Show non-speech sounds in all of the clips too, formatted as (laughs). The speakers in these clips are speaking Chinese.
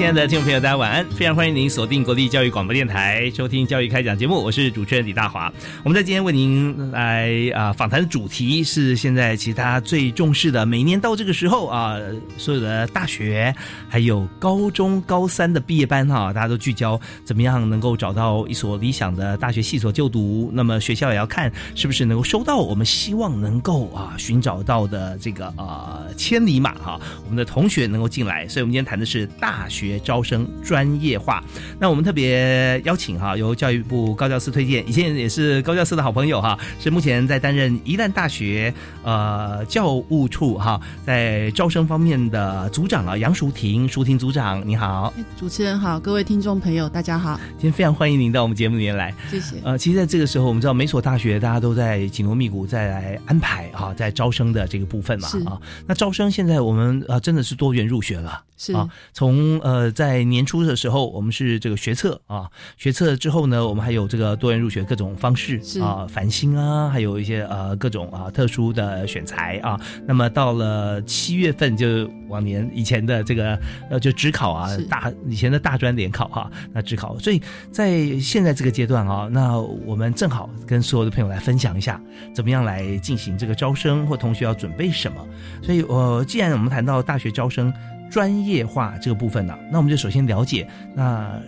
亲爱的听众朋友，大家晚安！非常欢迎您锁定国立教育广播电台，收听教育开讲节目，我是主持人李大华。我们在今天为您来啊访谈的主题是现在其他最重视的，每年到这个时候啊，所有的大学还有高中高三的毕业班哈，大家都聚焦怎么样能够找到一所理想的大学系所就读。那么学校也要看是不是能够收到我们希望能够啊寻找到的这个啊千里马哈，我们的同学能够进来。所以我们今天谈的是大学。学招生专业化，那我们特别邀请哈，由教育部高教司推荐，以前也是高教司的好朋友哈，是目前在担任宜兰大学呃教务处哈，在招生方面的组长啊，杨淑婷，淑婷组长你好，主持人好，各位听众朋友大家好，今天非常欢迎您到我们节目里面来，谢谢。呃，其实在这个时候，我们知道每所大学大家都在紧锣密鼓再来安排哈，在招生的这个部分嘛啊，那招生现在我们啊真的是多元入学了。是。啊，从呃在年初的时候，我们是这个学测啊，学测之后呢，我们还有这个多元入学各种方式啊，繁星啊，还有一些呃各种啊特殊的选材啊。那么到了七月份，就往年以前的这个呃就职考啊，大以前的大专联考哈，那职考。所以在现在这个阶段啊，那我们正好跟所有的朋友来分享一下，怎么样来进行这个招生或同学要准备什么。所以呃，既然我们谈到大学招生。专业化这个部分呢，那我们就首先了解，那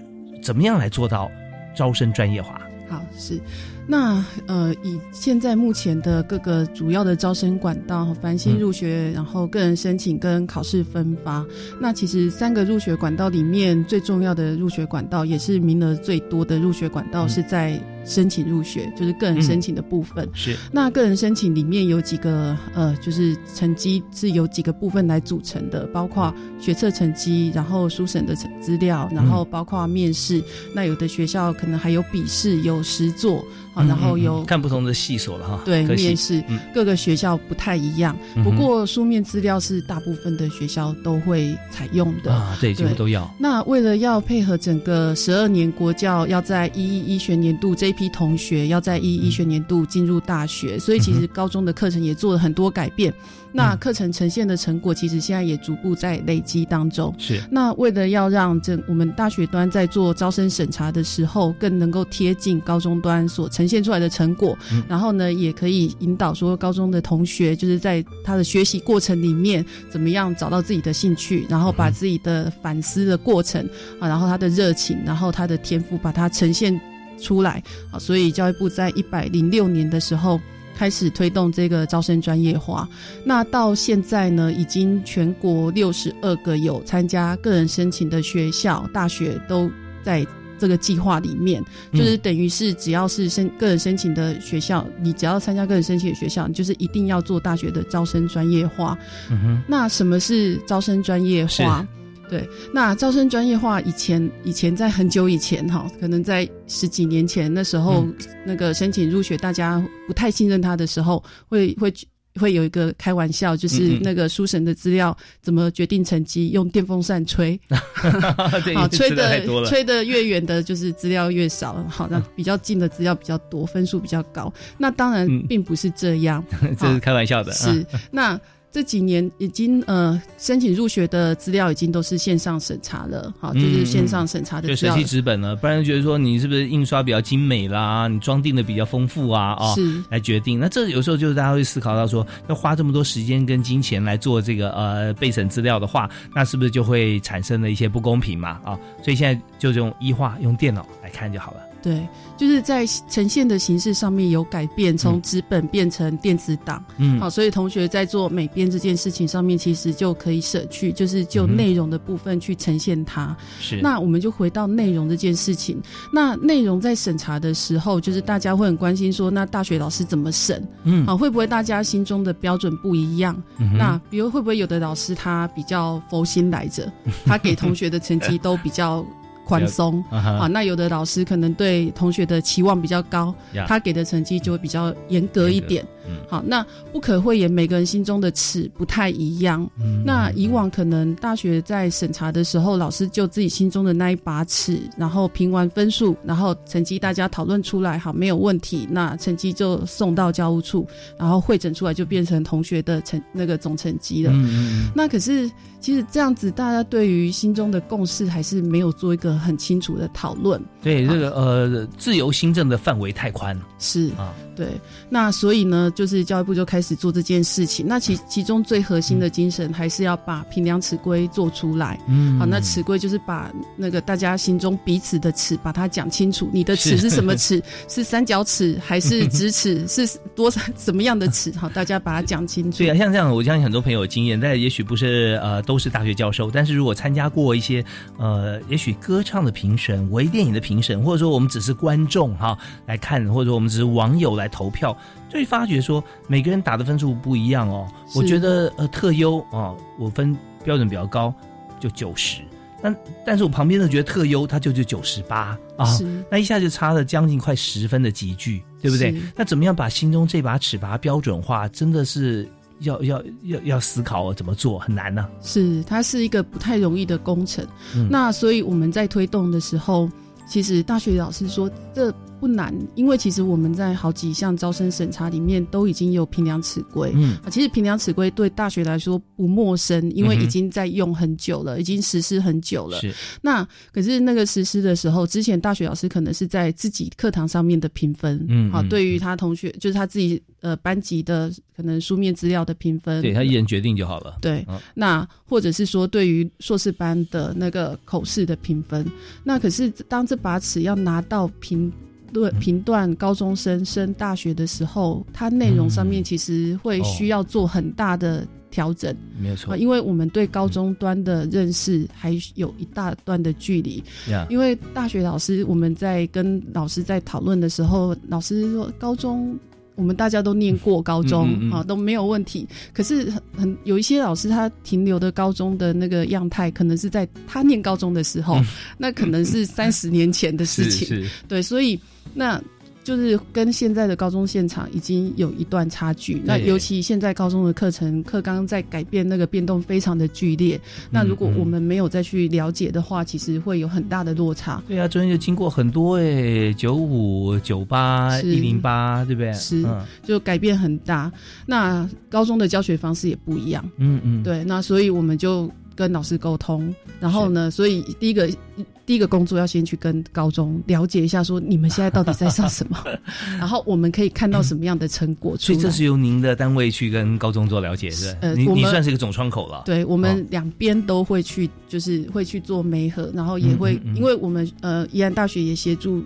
怎么样来做到招生专业化？好，是。那呃，以现在目前的各个主要的招生管道，繁星入学，然后个人申请跟考试分发。那其实三个入学管道里面最重要的入学管道，也是名额最多的入学管道，是在申请入学，就是个人申请的部分。是。那个人申请里面有几个呃，就是成绩是由几个部分来组成的，包括学测成绩，然后书审的资料，然后包括面试。那有的学校可能还有笔试，有实作。啊，然后有看不同的系所了哈。对，面试各个学校不太一样。不过书面资料是大部分的学校都会采用的啊，对，几乎都要。那为了要配合整个十二年国教，要在一一一学年度这一批同学要在一一学年度进入大学，所以其实高中的课程也做了很多改变。那课程呈现的成果，其实现在也逐步在累积当中。是。那为了要让这我们大学端在做招生审查的时候，更能够贴近高中端所呈现出来的成果，然后呢，也可以引导说高中的同学，就是在他的学习过程里面，怎么样找到自己的兴趣，然后把自己的反思的过程啊，然后他的热情，然后他的天赋，把它呈现出来啊。所以教育部在一百零六年的时候。开始推动这个招生专业化，那到现在呢，已经全国六十二个有参加个人申请的学校、大学都在这个计划里面，就是等于是只要是申个人申请的学校，你只要参加个人申请的学校，你就是一定要做大学的招生专业化。嗯哼，那什么是招生专业化？对，那招生专业化以前，以前在很久以前哈，可能在十几年前那时候，那个申请入学，大家不太信任他的时候，会会会有一个开玩笑，就是那个书神的资料怎么决定成绩？用电风扇吹 (laughs) (laughs) 好吹的吹的越远的，就是资料越少，好，那比较近的资料比较多，分数比较高。那当然并不是这样，(laughs) 这是开玩笑的。是那。这几年已经呃申请入学的资料已经都是线上审查了，好，就是线上审查的资料就舍弃。纸本了，不然觉得说你是不是印刷比较精美啦，你装订的比较丰富啊啊、是来决定。那这有时候就是大家会思考到说，要花这么多时间跟金钱来做这个呃备审资料的话，那是不是就会产生了一些不公平嘛啊？所以现在就用一化用电脑来看就好了。对，就是在呈现的形式上面有改变，从纸本变成电子档。嗯，好，所以同学在做美编这件事情上面，其实就可以舍去，就是就内容的部分去呈现它。是那我们就回到内容这件事情。那内容在审查的时候，就是大家会很关心说，那大学老师怎么审？嗯好，会不会大家心中的标准不一样？嗯那比如会不会有的老师他比较佛心来着，他给同学的成绩都比较宽松。啊那有的老师可能对同学的期望比较高，呀他给的成绩就会比较严格一点。嗯好，那不可讳言，每个人心中的尺不太一样。嗯那以往可能大学在审查的时候，老师就自己心中的那一把尺，然后评完分数，然后成绩大家讨论出来，好没有问题，那成绩就送到教务处，然后会诊出来就变成同学的成那个总成绩了。那可是，其实这样子，大家对于心中的共识还是没有做一个很清楚的讨论。对这个呃自由新政的范围太宽是啊，对，那所以呢，就是教育部就开始做这件事情。那其其中最核心的精神还是要把平量尺规做出来。嗯好，那尺规就是把那个大家心中彼此的尺，把它讲清楚。你的尺是是什么尺？(laughs) 是三角尺还是直尺？(laughs) 是多少什么样的尺？好，大家把它讲清楚。对啊，像这样，我相信很多朋友有经验，但也许不是呃都是大学教授，但是如果参加过一些呃，也许歌唱的评审、微电影的评审，或者说我们只是观众哈来看，或者说我们只是网友来投票，就会发觉说每个人打的分数不一样哦。我觉得呃特优哦，我分标准比较高，就九十。但但是我旁边的觉得特优，他就就九十八啊，那一下就差了将近快十分的集距，对不对？那怎么样把心中这把尺把它标准化，真的是要要要要思考哦怎么做，很难呢、是，它是一个不太容易的工程。嗯那所以我们在推动的时候，其实大学老师说这不难，因为其实我们在好几项招生审查里面都已经有评量尺规。嗯啊，其实评量尺规对大学来说不陌生，因为已经在用很久了，已经实施很久了。是那可是那个实施的时候，之前大学老师可能是在自己课堂上面的评分，好，嗯嗯对于他同学就是他自己呃班级的可能书面资料的评分，对他一人决定就好了。对，嗯那或者是说对于硕士班的那个口试的评分，那可是当这把尺要拿到评论评断高中生升大学的时候，它内容上面其实会需要做很大的调整。没有错。啊，因为我们对高中端的认识还有一大段的距离。呀，因为大学老师我们在跟老师在讨论的时候，老师说高中我们大家都念过高中嗯嗯嗯。啊，都没有问题。可是很很有一些老师他停留的高中的那个样态，可能是在他念高中的时候，那可能是三十年前的事情。(laughs) 对，所以那。就是跟现在的高中现场已经有一段差距，那尤其现在高中的课程课纲在改变，那个变动非常的剧烈。那如果我们没有再去了解的话，其实会有很大的落差。对啊，中间就经过很多哎，九五、九八、是一零八，对不对？是嗯就改变很大。那高中的教学方式也不一样，嗯嗯，对，那所以我们就跟老师沟通，然后呢，所以第一个第一个工作要先去跟高中了解一下，说你们现在到底在上什么，(laughs) 然后我们可以看到什么样的成果出来。所以这是由您的单位去跟高中做了解，是呃我们你算是一个总窗口了。对，我哦们两边都会去，就是会去做媒合，然后也会，嗯嗯嗯因为我们呃宜安大学也协助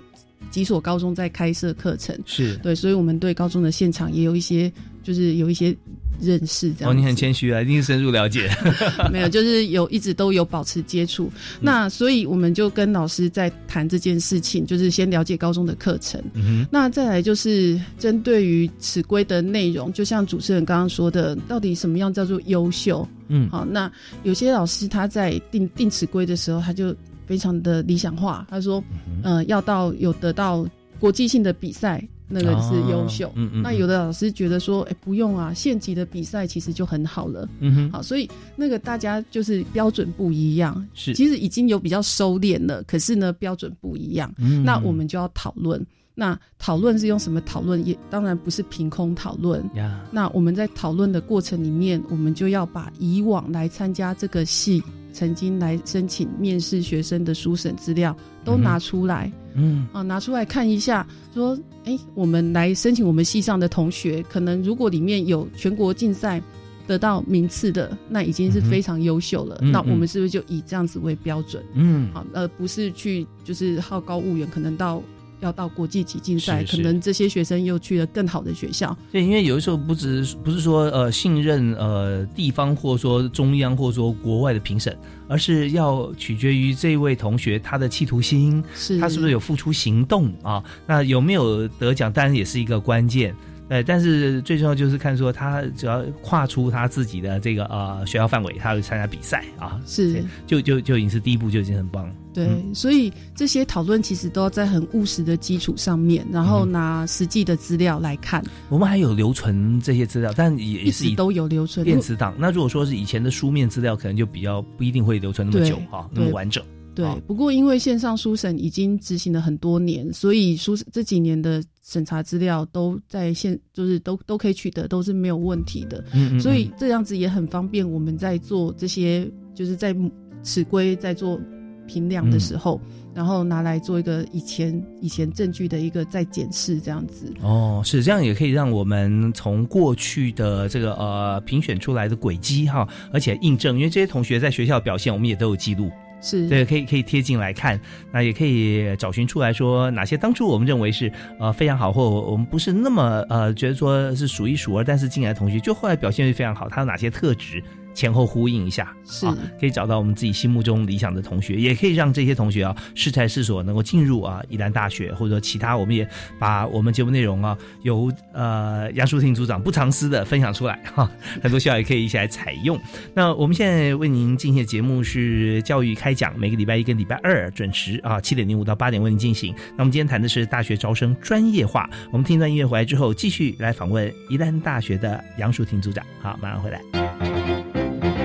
几所高中在开设课程，是对，所以我们对高中的现场也有一些，就是有一些认识这样哦，你很谦虚啊，一定深入了解。(laughs) 没有，就是有一直都有保持接触。那所以我们就跟老师在谈这件事情，就是先了解高中的课程。嗯那再来就是针对于此规的内容，就像主持人刚刚说的，到底什么样叫做优秀？嗯，好，那有些老师他在定定此规的时候，他就非常的理想化，他说，嗯呃，要到有得到国际性的比赛，那个是优秀。哦嗯嗯，那有的老师觉得说，哎、不用啊，县级的比赛其实就很好了。嗯哼，好，所以那个大家就是标准不一样，是，其实已经有比较收敛了，可是呢标准不一样，嗯那我们就要讨论。那讨论是用什么讨论？也当然不是凭空讨论。呀，那我们在讨论的过程里面，我们就要把以往来参加这个系曾经来申请面试学生的书审资料都拿出来。嗯啊，拿出来看一下，说，哎，我们来申请我们系上的同学，可能如果里面有全国竞赛得到名次的，那已经是非常优秀了。嗯那我们是不是就以这样子为标准？嗯，好，而不是去就是好高骛远，可能到要到国际级竞赛，可能这些学生又去了更好的学校。对，因为有的时候不只不是说呃信任呃地方或者说中央或者说国外的评审，而是要取决于这位同学他的企图心，是他是不是有付出行动啊？那有没有得奖，当然也是一个关键。呃，但是最重要就是看说他只要跨出他自己的这个呃学校范围，他会参加比赛啊，是就就就已经是第一步，就已经很棒了。对，嗯所以这些讨论其实都要在很务实的基础上面，然后拿实际的资料来看，我们还有留存这些资料，但也是都有留存。电子档。那如果说是以前的书面资料，可能就比较不一定会留存那么久哈，那么完整。对，不过因为线上书审已经执行了很多年，所以书这几年的审查资料都在线，就是都都可以取得，都是没有问题的。嗯所以这样子也很方便我们在做这些，就是在尺规在做评量的时候，然后拿来做一个以前以前证据的一个再检视，这样子。哦，是这样，也可以让我们从过去的这个呃评选出来的轨迹哈，而且印证，因为这些同学在学校表现，我们也都有记录，是，对，可以可以贴近来看，那也可以找寻出来说哪些当初我们认为是呃非常好，或我们不是那么呃觉得说是数一数二，但是进来的同学就后来表现是非常好，他有哪些特质？前后呼应一下，是啊，可以找到我们自己心目中理想的同学，也可以让这些同学啊适才适所能够进入啊宜兰大学，或者说其他，我们也把我们节目内容啊由呃杨淑婷组长不藏私的分享出来哈、(laughs) 很多学校也可以一起来采用。那我们现在为您进行的节目是教育开讲，每个礼拜一跟礼拜二准时啊七点零五到八点为您进行。那我们今天谈的是大学招生专业化，我们听一段音乐回来之后，继续来访问宜兰大学的杨淑婷组长。好，马上回来。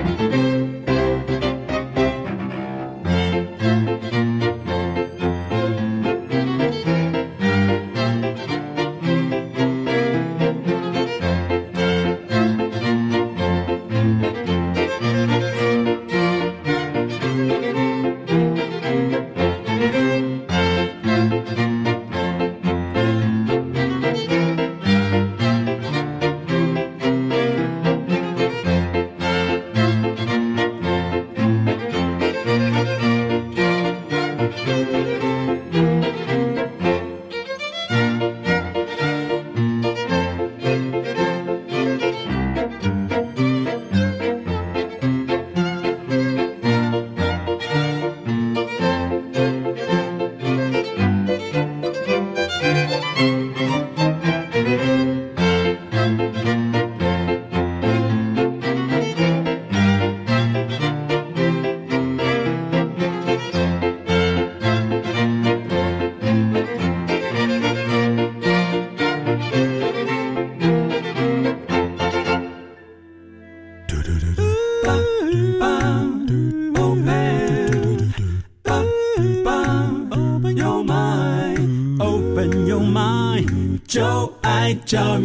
就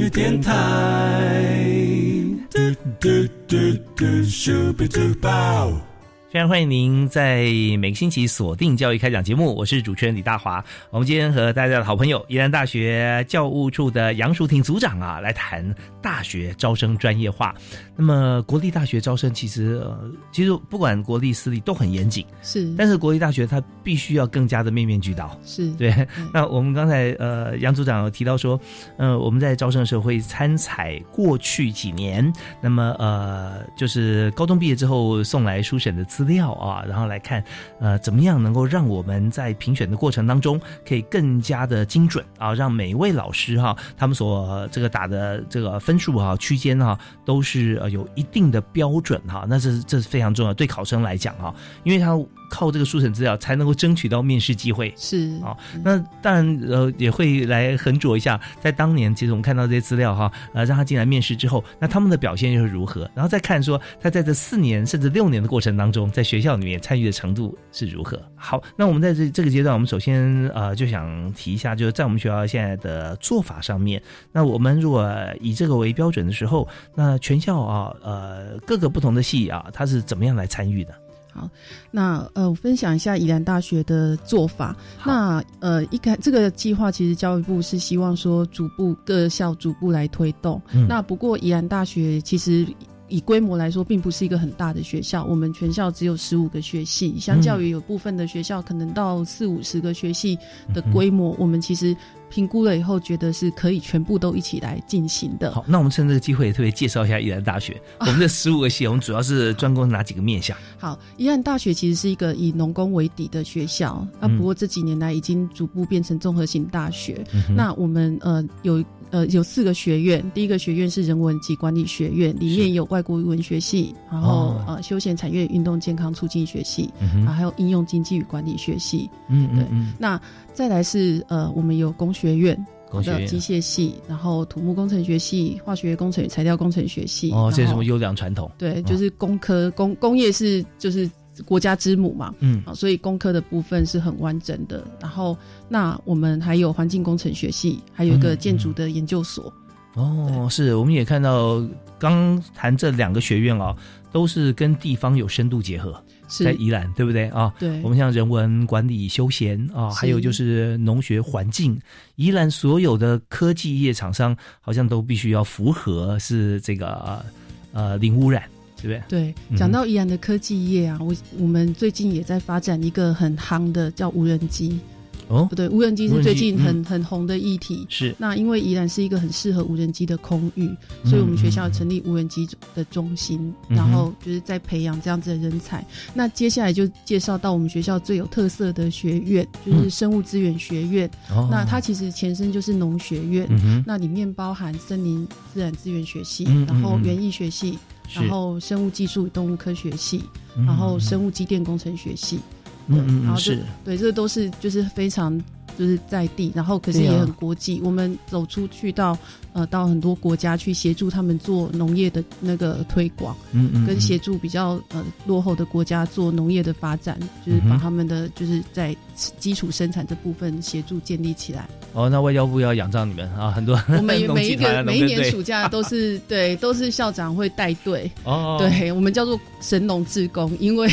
电台。嘟嘟嘟嘟，Super Duper。非常欢迎您在每个星期锁定教育开讲节目，我是主持人李大华。我们今天和大家的好朋友宜兰大学教务处的杨淑婷组长啊，来谈大学招生专业化。那么国立大学招生其实呃，其实不管国立私立都很严谨，是，但是国立大学它必须要更加的面面俱到。是，对，那我们刚才呃杨组长有提到说，呃我们在招生的时候会参采过去几年，那么呃就是高中毕业之后送来书审的资料啊，然后然后来看呃怎么样能够让我们在评选的过程当中可以更加的精准啊，让每一位老师哈、他们所这个打的这个分数哈、区间哈、都是呃有一定的标准哈、那这这是非常重要，对考生来讲哈、因为他靠这个书审资料才能够争取到面试机会。是哦，那当然，呃，也会来横着一下，在当年，其实我们看到这些资料哈，呃，让他进来面试之后，那他们的表现又是如何？然后再看说他在这四年甚至六年的过程当中，在学校里面参与的程度是如何。好，那我们在这这个阶段，我们首先呃就想提一下，就是在我们学校现在的做法上面，那我们如果以这个为标准的时候，那全校啊，呃，各个不同的系啊，他是怎么样来参与的？好，那呃，我分享一下宜兰大学的做法。那呃，一开这个计划，其实教育部是希望说逐步各校逐步来推动。嗯那不过宜兰大学其实。以规模来说，并不是一个很大的学校。我们全校只有十五个学系，相较于有部分的学校可能到四五十个学系的规模，我们其实评估了以后，觉得是可以全部都一起来进行的。好，那我们趁这个机会特别介绍一下宜兰大学。(laughs) 我们这十五个系，我们主要是专攻哪几个面向？好，宜兰大学其实是一个以农工为底的学校，啊，不过这几年来已经逐步变成综合性大学。那我们呃有呃有四个学院，第一个学院是人文及管理学院，里面有外国语文学系，然后、哦呃休闲产业运动健康促进学系，嗯还有应用经济与管理学系。嗯对嗯嗯，那再来是呃我们有工学院。工学院的机械系，然后土木工程学系、化学工程与材料工程学系。哦，这是什么优良传统？对，就是工科工工业是就是国家之母嘛，嗯啊，所以工科的部分是很完整的。然后，那我们还有环境工程学系，还有一个嗯建筑的研究所。哦，是，我们也看到刚谈这两个学院哦，都是跟地方有深度结合，在，宜兰，对不对啊？对，我们像人文、管理、休闲啊，还有就是农学、环境，宜兰所有的科技业厂商好像都必须要符合是这个呃呃零污染，对不对？对嗯，讲到宜兰的科技业啊，我我们最近也在发展一个很夯的叫无人机，哦？不，对，无人机是最近很、嗯。很红的议题。是，那因为宜兰是一个很适合无人机的空域，所以我们学校成立无人机的中心，嗯然后就是在培养这样子的人才。那接下来就介绍到我们学校最有特色的学院，就是生物资源学院。哦。那它其实前身就是农学院，嗯，那里面包含森林自然资源学系，然后园艺学系，是然后生物技术与动物科学系，嗯然后生物机电工程学系。嗯嗯然后是，对，这都是就是非常就是在地，然后可是也很国际。我们走出去到呃到很多国家去协助他们做农业的那个推广，嗯嗯，嗯。跟协助比较呃落后的国家做农业的发展，就是把他们的就是在基础生产这部分协助建立起来。哦，那外交部要仰仗你们啊，很多我们 (laughs) 每一个每一年暑假都是 (laughs) 对，都是校长会带队，哦，(laughs) 对我们叫做神农志工，因为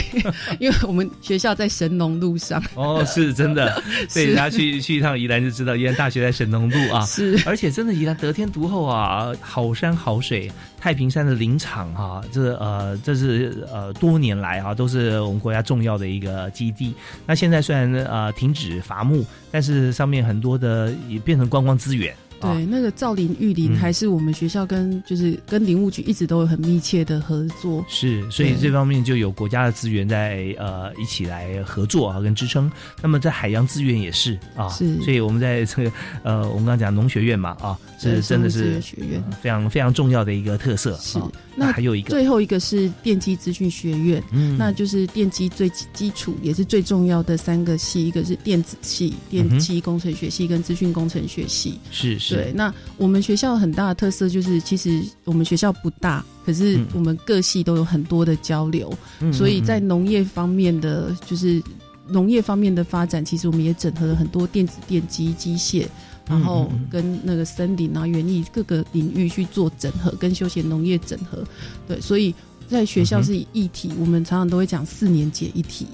因为我们学校在神农路上，哦，是真的，对，是大家去去一趟宜兰就知道，宜兰大学在神农路啊，是。而且真的宜兰得天读后啊，好山好水，太平山的林场啊，这呃这是呃多年来啊都是我们国家重要的一个基地。那现在虽然呃停止伐木，但是上面很多的也变成观光资源。啊。对，那个造林育林嗯。还是我们学校跟就是跟林务局一直都有很密切的合作。是，所以这方面就有国家的资源在呃一起来合作啊，跟支撑。那么在海洋资源也是啊，是。所以我们在这个呃，我们刚刚讲农学院嘛啊，是真的是学院。呃非常非常重要的一个特色。是。啊那还有一个，最后一个是电机资讯学院，嗯。那就是电机最基基础也是最重要的三个系，一个是电子系、电机工程学系跟资讯工程学系。是是对，那我们学校很大的特色就是，其实我们学校不大，可是嗯我们各系都有很多的交流，嗯所以在嗯农业方面的就是农业方面的发展，其实我们也整合了很多电子、电机、机械，然后跟那个森林啊、园艺各个领域去做整合，跟休闲农业整合。对，所以在学校是以议题，我们常常都会讲四年解一体，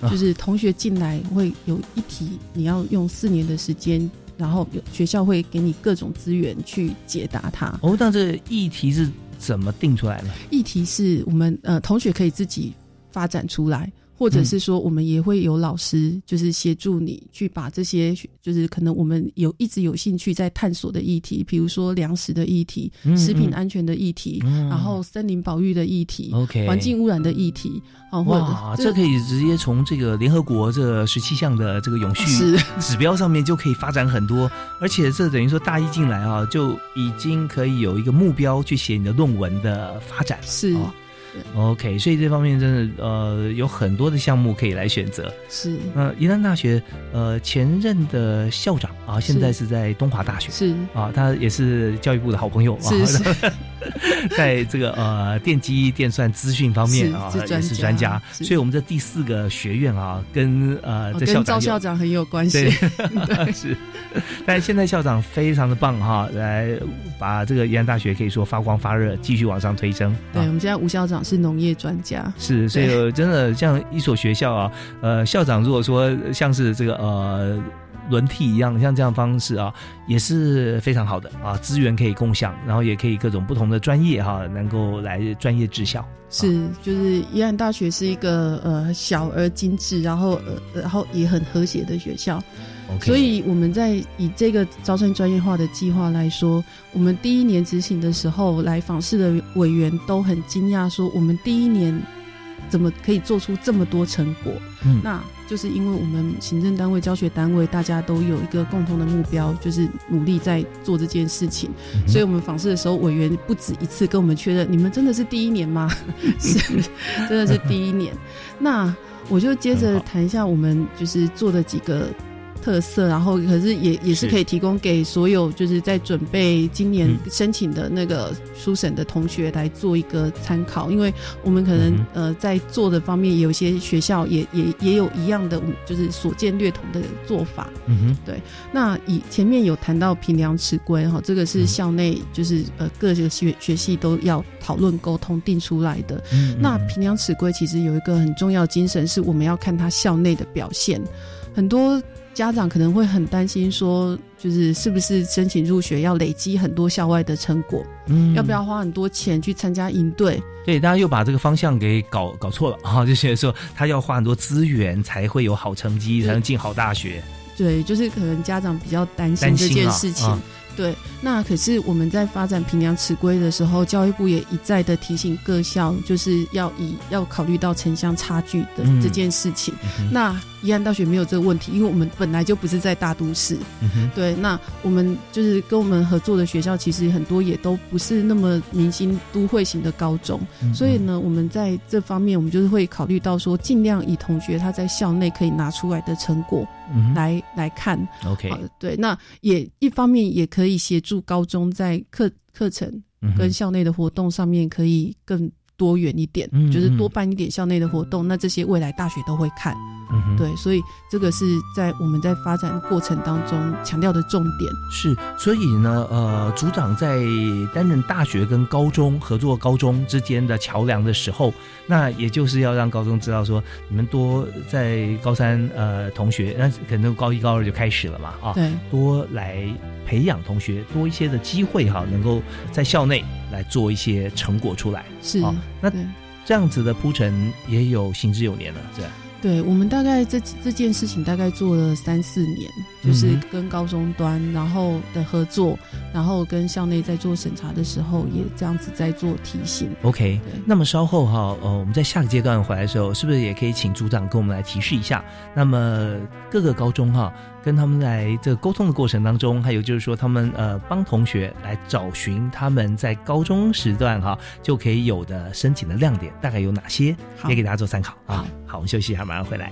啊就是同学进来会有一题，你要用四年的时间。然后有学校会给你各种资源去解答它。哦，那这议题是怎么定出来的？议题是我们呃同学可以自己发展出来，或者是说我们也会有老师就是协助你去把这些就是可能我们有一直有兴趣在探索的议题，比如说粮食的议题、嗯食品安全的议题，嗯。然后森林保育的议题、环境污染的议题，啊，或哇，者这可以直接从这个联合国这十七项的这个永续指标上面就可以发展很多，而且这等于说大一进来啊，就已经可以有一个目标去写你的论文的发展。是。哦 OK，所以这方面真的呃有很多的项目可以来选择。是。那宜兰大学呃前任的校长啊，现在是在东华大学。是。啊，他也是教育部的好朋友啊，是是。(laughs) 在这个呃电机电算资讯方面啊是是也是专家，是。所以我们这第四个学院啊，跟呃哦这校长跟赵校长很有关系。(laughs) (laughs) 对，是。但现在校长非常的棒哈，来把这个宜兰大学可以说发光发热，继续往上推升。对，我啊们现在吴校长是农业专家，是，所以真的像一所学校啊，呃，校长如果说像是这个呃轮替一样，像这样的方式啊，也是非常好的啊，资源可以共享，然后也可以各种不同的专业哈、能够来专业治校。是就是宜兰大学是一个呃小而精致，然后呃然后也很和谐的学校。OK，所以我们在以这个招生专业化的计划来说，我们第一年执行的时候，来访视的委员都很惊讶，说我们第一年怎么可以做出这么多成果？嗯那就是因为我们行政单位、教学单位大家都有一个共同的目标，就是努力在做这件事情。嗯所以我们访视的时候，委员不止一次跟我们确认：你们真的是第一年吗？(laughs) 是，真的是第一年。那我就接着谈一下我们就是做的几个特色，然后可是也也是是可以提供给所有就是在准备今年嗯申请的那个书审的同学来做一个参考，因为我们可能、嗯呃在做的方面有些学校也也也有一样的就是所见略同的做法。嗯那以前面有谈到平量尺规哈，这个是嗯校内就是呃各个学学系都要讨论沟通定出来的。嗯，那嗯评量尺规其实有一个很重要的精神，是我们要看他校内的表现。很多家长可能会很担心说，就是是不是申请入学要累积很多校外的成果，嗯要不要花很多钱去参加营队？对，大家又把这个方向给搞搞错了啊，就觉得说他要花很多资源才会有好成绩，才能进好大学。对，就是可能家长比较担心这件事情。啊对，那可是我们在发展平量尺规的时候，教育部也一再的提醒各校，就是要以要考虑到城乡差距的嗯这件事情。那宜安大学没有这个问题，因为我们本来就不是在大都市。嗯对，那我们就是跟我们合作的学校，其实很多也都不是那么明星都会型的高中，嗯所以呢，我们在这方面，我们就是会考虑到说，尽量以同学他在校内可以拿出来的成果嗯来来看。OK，好，对，那也一方面也可以协助高中在课课程跟校内的活动上面可以更多元一点，嗯就是多嗯办一点校内的活动，那这些未来大学都会看。嗯对，所以这个是在我们在发展过程当中强调的重点。是，所以呢，呃，组长在担任大学跟高中合作高中之间的桥梁的时候，那也就是要让高中知道说，你们多在高三呃同学，那可能高一高二就开始了嘛啊，对，多来培养同学多一些的机会哈，能够在校内来做一些成果出来。是，哦那对这样子的铺陈也有行之有年了，是吧？对，我们大概这这件事情大概做了三四年，就是跟高中端然后的合作，然后跟校内在做审查的时候也这样子在做提醒。OK，对那么稍后哈，呃，我们在下个阶段回来的时候，是不是也可以请组长跟我们来提示一下？那么各个高中哈，跟他们在这个沟通的过程当中，还有就是说他们呃帮同学来找寻他们在高中时段哈就可以有的申请的亮点，大概有哪些？好可以给大家做参考啊。好，我们休息一下，马上回来。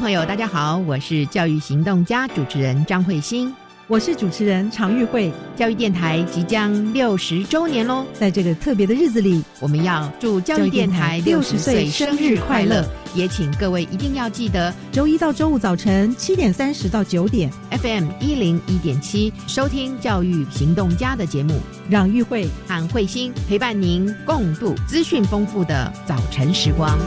众朋友，大家好，我是教育行动家主持人张慧欣。我是主持人常玉慧，教育电台即将六十周年喽！在这个特别的日子里，我们要祝教育电台六十岁生日快乐！也请各位一定要记得，周一到周五早晨七点三十到九点，FM 一零一点七收听教育行动家的节目，让玉慧和慧欣陪伴您共度资讯丰富的早晨时光。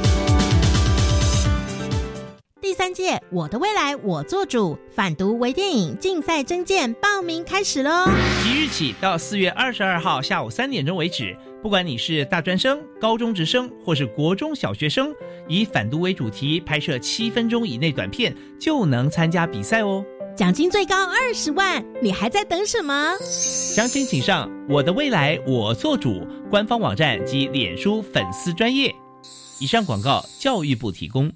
第三届“我的未来我做主”反毒微电影竞赛征件报名开始喽！即日起到四月二十二号下午三点钟为止，不管你是大专生、高中职生或是国中小学生，以反毒为主题拍摄七分钟以内短片就能参加比赛哦！奖金最高二十万，你还在等什么？详情请上“我的未来我做主”官方网站及脸书粉丝专业。以上广告，教育部提供。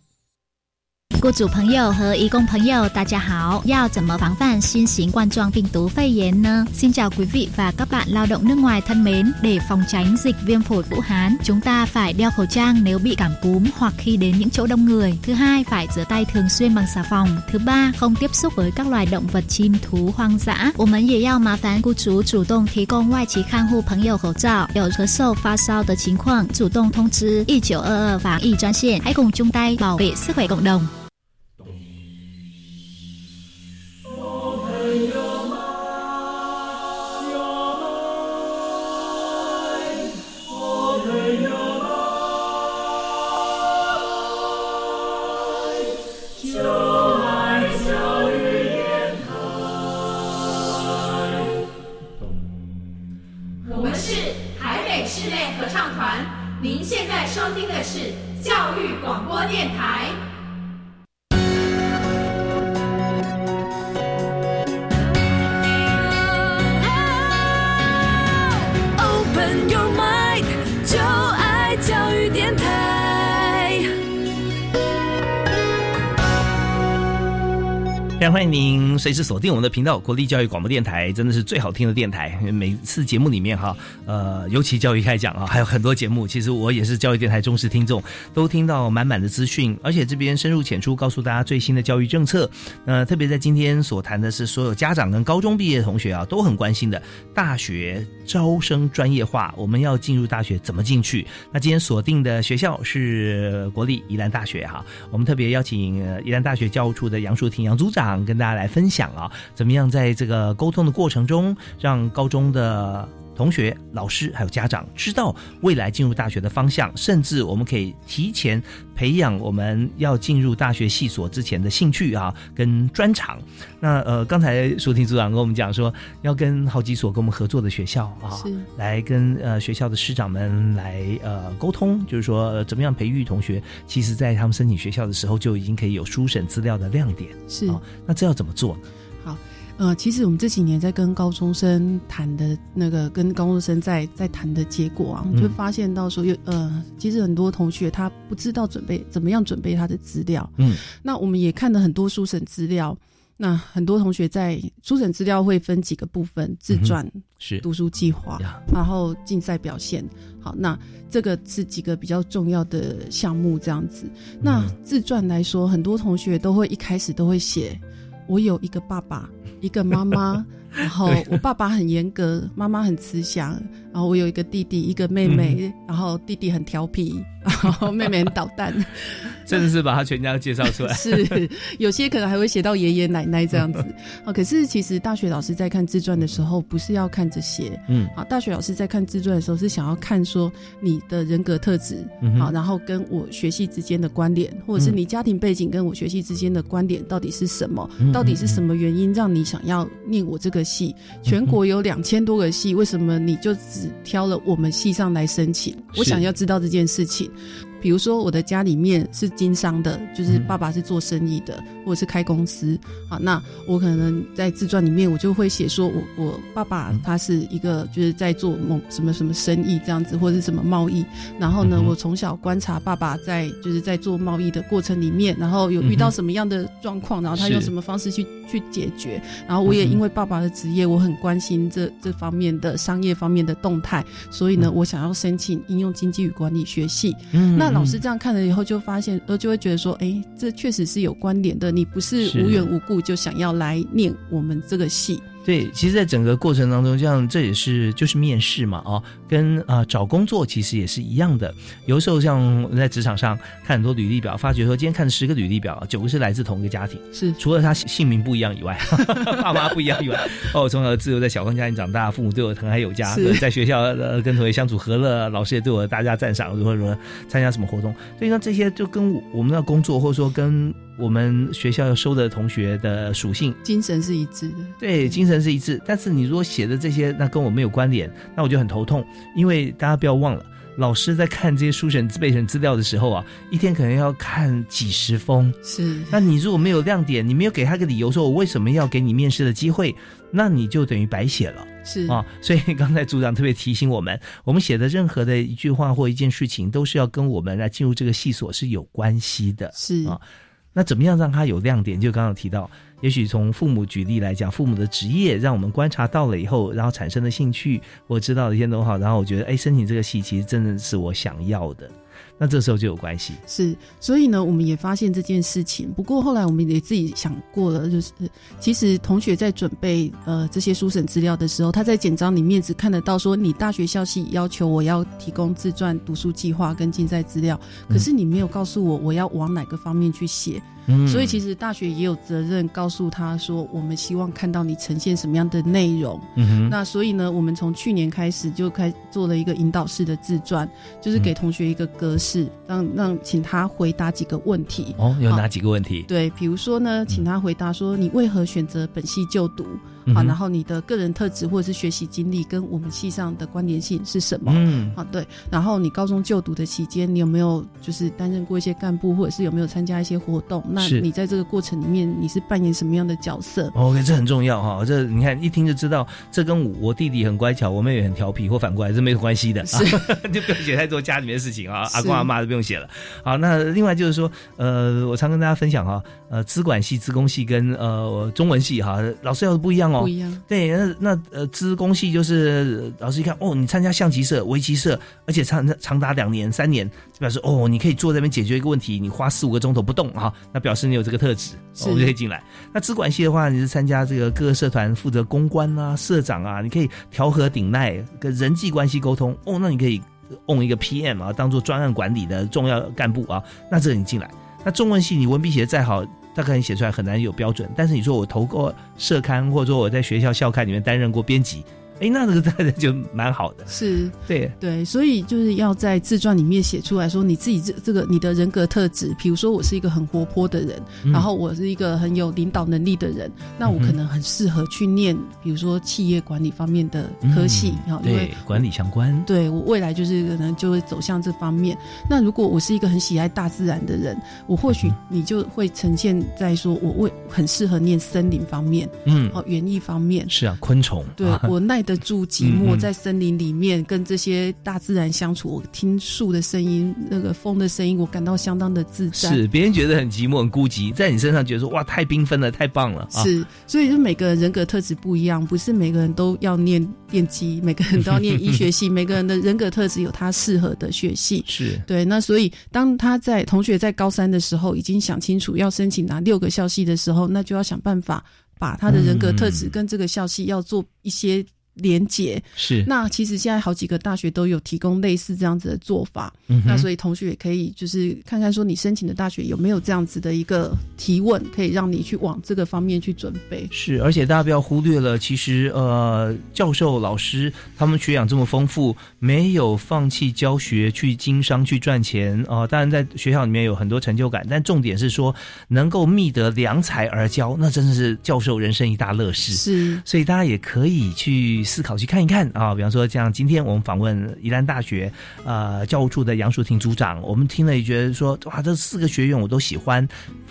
雇主朋友和义工朋友，大家好！要怎么防范新型冠状病毒肺炎呢？Xin chào quý vị và các bạn lao động nước ngoài thân mến. Để phòng tránh dịch viêm phổi Vũ Hán, chúng ta phải đeo khẩu trang nếu bị cảm cúm hoặc khi đến những chỗ đông người. Thứ hai, phải rửa tay thường xuyên bằng xà phòng. Thứ ba, không tiếp xúc với các loài động vật chim thú hoang dã. 我们也要麻烦雇主主动提供外籍看护朋友口罩。有咳嗽、发烧的情况，主动通知一九二二防疫专线。hãy cùng chung tay bảo vệ sức khỏe cộng đồng. 欢迎您随时锁定我们的频道——国立教育广播电台，真的是最好听的电台。每次节目里面哈，呃，尤其教育开讲啊，还有很多节目，其实我也是教育电台忠实听众，都听到满满的资讯，而且这边深入浅出告诉大家最新的教育政策。呃，特别在今天所谈的是，所有家长跟高中毕业同学啊，都很关心的大学招生专业化，我们要进入大学怎么进去？那今天锁定的学校是国立宜兰大学哈，我们特别邀请宜兰大学教务处的杨淑婷杨组长。跟大家来分享啊，怎么样在这个沟通的过程中，让高中的同学、老师还有家长知道未来进入大学的方向，甚至我们可以提前培养我们要进入大学系所之前的兴趣啊，跟专长。那呃，刚才舒婷组长跟我们讲说，要跟好几所跟我们合作的学校啊，来跟呃学校的师长们来呃沟通，就是说怎么样培育同学。其实，在他们申请学校的时候，就已经可以有书审资料的亮点。是，那这要怎么做？好。呃，其实我们这几年在跟高中生谈的那个，跟高中生在在谈的结果啊，就发现到说有呃，其实很多同学他不知道准备怎么样准备他的资料。嗯，那我们也看了很多书审资料，那很多同学在书审资料会分几个部分：自传、是读书计划，然后竞赛表现。好，那这个是几个比较重要的项目这样子。那自传来说，很多同学都会一开始都会写。我有一个爸爸，一个妈妈，然后我爸爸很严格，妈妈很慈祥，然后我有一个弟弟，一个妹妹，然后弟弟很调皮。然后妹妹很捣蛋，(laughs) 真的是把他全家介绍出来。(laughs) 是有些可能还会写到爷爷奶奶这样子。啊，(laughs) 可是其实大学老师在看自传的时候，不是要看这些。嗯，啊，大学老师在看自传的时候是想要看说你的人格特质，好，然后跟我学习之间的关联，或者是你家庭背景跟我学习之间的关联到底是什么？到底是什么原因让你想要念我这个系？全国有两千多个系，为什么你就只挑了我们系上来申请？我想要知道这件事情。比如说，我的家里面是经商的，就是爸爸是做生意的，或者是开公司。好，那我可能在自传里面，我就会写说，我我爸爸他是一个就是在做某什么什么生意这样子，或者是什么贸易。然后呢，我从小观察爸爸在就是在做贸易的过程里面，然后有遇到什么样的状况，然后他用什么方式去去解决。然后我也因为爸爸的职业，我很关心这这方面的商业方面的动态，所以呢，我想要申请应用经济与管理学系。那那老师这样看了以后，就发现呃，就会觉得说，哎，这确实是有关联的。你不是是无缘无故就想要来念我们这个系，对，其实，在整个过程当中，像这也是就是面试嘛，哦，跟啊、找工作其实也是一样的。有时候像在职场上看很多履历表，发觉说今天看十个履历表，九个是来自同一个家庭，是。除了他姓名不一样以外，(laughs) 爸妈不一样以外，哦，我从小自由在小康家庭长大，父母对我疼爱有加，是。在学校呃跟同学相处和乐，老师也对我大加赞赏，如何如何参加什么活动，所以呢，这些就跟我们的工作或者说跟我们学校要收的同学的属性精神是一致的。对，精神是一致，但是你如果写的这些，那跟我没有关联，那我就很头痛，因为大家不要忘了，老师在看这些书选备选资料的时候啊，一天可能要看几十封，是，那你如果没有亮点，你没有给他个理由说我为什么要给你面试的机会，那你就等于白写了。是啊，所以刚才组长特别提醒我们，我们写的任何的一句话或一件事情，都是要跟我们来进入这个系所是有关系的。是啊，那怎么样让他有亮点？就刚刚提到，也许从父母举例来讲，父母的职业让我们观察到了以后，然后产生了兴趣，我知道了一些东西，然后我觉得，哎，申请这个戏其实真的是我想要的，那这时候就有关系。是，所以呢，我们也发现这件事情。不过后来我们也自己想过了，就是其实同学在准备呃这些书审资料的时候，他在简章里面只看得到说你大学校系要求我要提供自传读书计划跟竞赛资料，可是你没有告诉我我要往哪个方面去写。嗯所以其实大学也有责任告诉他说，我们希望看到你呈现什么样的内容。那所以呢，我们从去年开始就开做了一个引导式的自传，就是给同学一个格式，让让请他回答几个问题。哦，有哪几个问题？对，比如说呢，请他回答说你为何选择本系就读，好，嗯然后你的个人特质或者是学习经历跟我们系上的关联性是什么？嗯啊，对，然后你高中就读的期间，你有没有就是担任过一些干部，或者是有没有参加一些活动？那你在这个过程里面，你是扮演什么样的角色？OK，这很重要哈。这你看一听就知道，这跟我我弟弟很乖巧，我妹妹很调皮，或反过来这没有关系的，是 (laughs) 就不用写太多家里面的事情啊，(laughs) 阿公阿妈都不用写了。好，那另外就是说，呃，我常跟大家分享哈，呃，资管系、资工系跟呃中文系哈，老师要的不一样哦，不一样。对，那那呃，资工系就是呃老师一看哦，你参加象棋社、围棋社，而且长长达两年、三年，就表示哦，你可以坐在那边解决一个问题，你花四五个钟头不动啊，那表示你有这个特质，我们就可以进来。那资管系的话，你是参加这个各个社团负责公关啊、社长啊，你可以调和顶耐、跟人际关系沟通哦，那你可以 on 一个 PM 啊，当做专案管理的重要干部啊，那这你进来。那中文系你文笔写的再好，大概你写出来很难有标准。但是你说我投过社刊，或者说我在学校校刊里面担任过编辑，哎，那这个就蛮好的。是。对，对，所以就是要在自传里面写出来说你自己这这个你的人格特质，比如说我是一个很活泼的人，嗯。然后我是一个很有领导能力的人，那我可能很适合去念，比如说企业管理方面的科系，好、因为嗯对管理相关，对我未来就是可能就会走向这方面。那如果我是一个很喜爱大自然的人，我或许你就会呈现在说我为很适合念森林方面，嗯，哦，园艺方面。是啊，昆虫，对啊我 (laughs) 耐得住寂嗯寞，嗯在森林里面跟这些大自然相处，我听树的声音，那个风的声音，我感到相当的自在。是别人觉得很寂寞、很孤寂，在你身上觉得说哇，太缤纷了，太棒了啊！是，所以就每个人人格特质不一样，不是每个人都要念电机，每个人都要念医学系，(laughs) 每个人的人格特质有他适合的学系。是对，那所以当他在同学在高三的时候已经想清楚要申请哪六个校系的时候，那就要想办法把他的人格特质嗯跟这个校系要做一些连结。是，那其实现在好几个大学都有提供类似这样子的做法，嗯那所以同学也可以就是看看说你申请的大学有没有这样子的一个提问，可以让你去往这个方面去准备。是，而且大家不要忽略了，其实呃，教授、老师他们学养这么丰富，没有放弃教学去经商去赚钱啊、当然，在学校里面有很多成就感，但重点是说能够觅得良才而教，那真的是教授人生一大乐事。是，所以大家也可以去思考、去看一看啊。比方说，像今天我们访问宜兰大学呃教务处的杨淑婷组长，我们听了也觉得说，哇，这四个学院我都喜欢，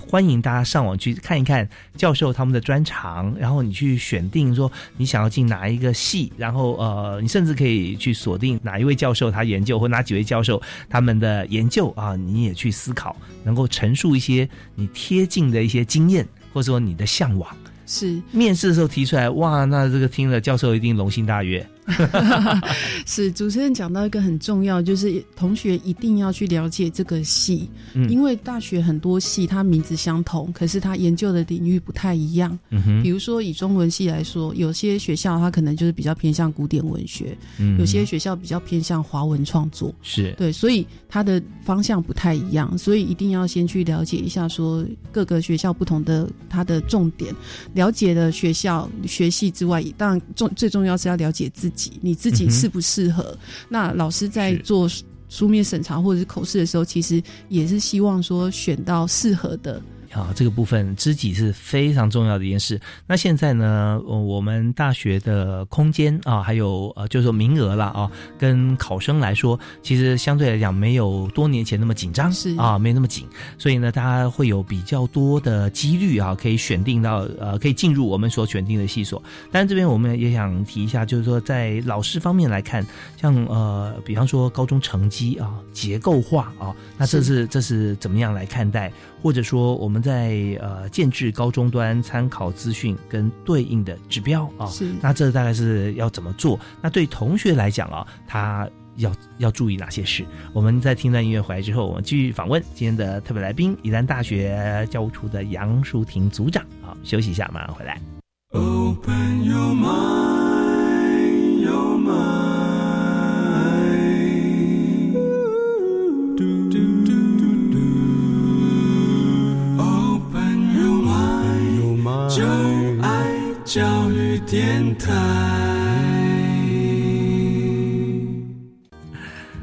欢迎大家上网去看一看教授他们的专长，然后你去选定说你想要进哪一个系，然后呃，你甚至可以去锁定哪一位教授他研究或哪几位教授他们的研究啊，你也去思考，能够陈述一些你贴近的一些经验，或者说你的向往。是面试的时候提出来，哇，那这个听了教授一定龙心大悦。(laughs) 是主持人讲到一个很重要，就是同学一定要去了解这个系，嗯。因为大学很多系它名字相同，可是它研究的领域不太一样。嗯比如说以中文系来说，有些学校它可能就是比较偏向古典文学，嗯有些学校比较偏向华文创作。是。对，所以它的方向不太一样，所以一定要先去了解一下，说各个学校不同的它的重点，了解了学校学系之外，当然重最重要是要了解自己，你自己适不适合。那老师在做书面审查或者是口试的时候，其实也是希望说选到适合的。啊，这个部分知己是非常重要的一件事。那现在呢，呃我们大学的空间啊，还有呃，就是说名额了啊，跟考生来说，其实相对来讲没有多年前那么紧张，是啊，没那么紧，所以呢，大家会有比较多的几率啊，可以选定到呃，可以进入我们所选定的系所。但是这边我们也想提一下，就是说在老师方面来看，像呃，比方说高中成绩啊，结构化啊，那这是这是怎么样来看待？或者说我们在呃建制高中端参考资讯跟对应的指标啊，是那这大概是要怎么做？那对同学来讲啊，他要要注意哪些事？我们在听段音乐回来之后，我们继续访问今天的特别来宾，宜兰大学教务处的杨淑婷组长。好，休息一下，马上回来。电台。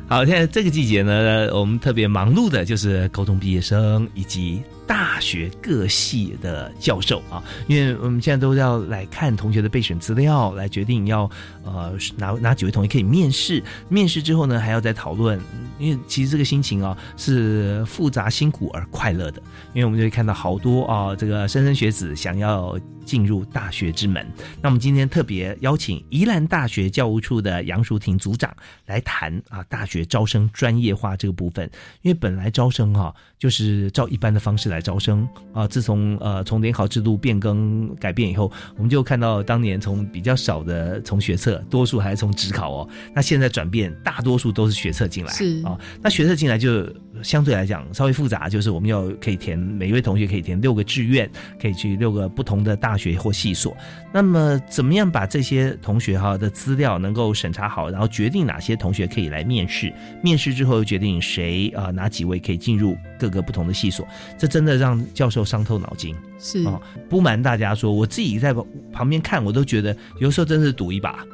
好，现在这个季节呢，我们特别忙碌的就是高中毕业生以及大学各系的教授啊，因为我们现在都要来看同学的备选资料，来决定要呃哪哪几位同学可以面试，面试之后呢还要再讨论，因为其实这个心情啊是复杂、辛苦而快乐的，因为我们就会看到好多啊这个莘莘学子想要进入大学之门。那我们今天特别邀请宜兰大学教务处的杨淑婷组长来谈啊大学招生专业化这个部分，因为本来招生哈、就是照一般的方式来招生。啊，自从呃从联考制度变更改变以后，我们就看到当年从比较少的从学测，多数还是从职考哦，那现在转变，大多数都是学测进来。是。啊，那学测进来就相对来讲稍微复杂，就是我们要可以填每一位同学可以填六个志愿，可以去六个不同的大学或系所。那么怎么样把这些同学哈的资料能够审查好，然后决定哪些同学可以来面试，面试之后又决定谁啊、呃哪几位可以进入各个不同的系所，这真的让教授伤透脑筋。是哦，不瞒大家说，我自己在旁边看，我都觉得有时候真是赌一把，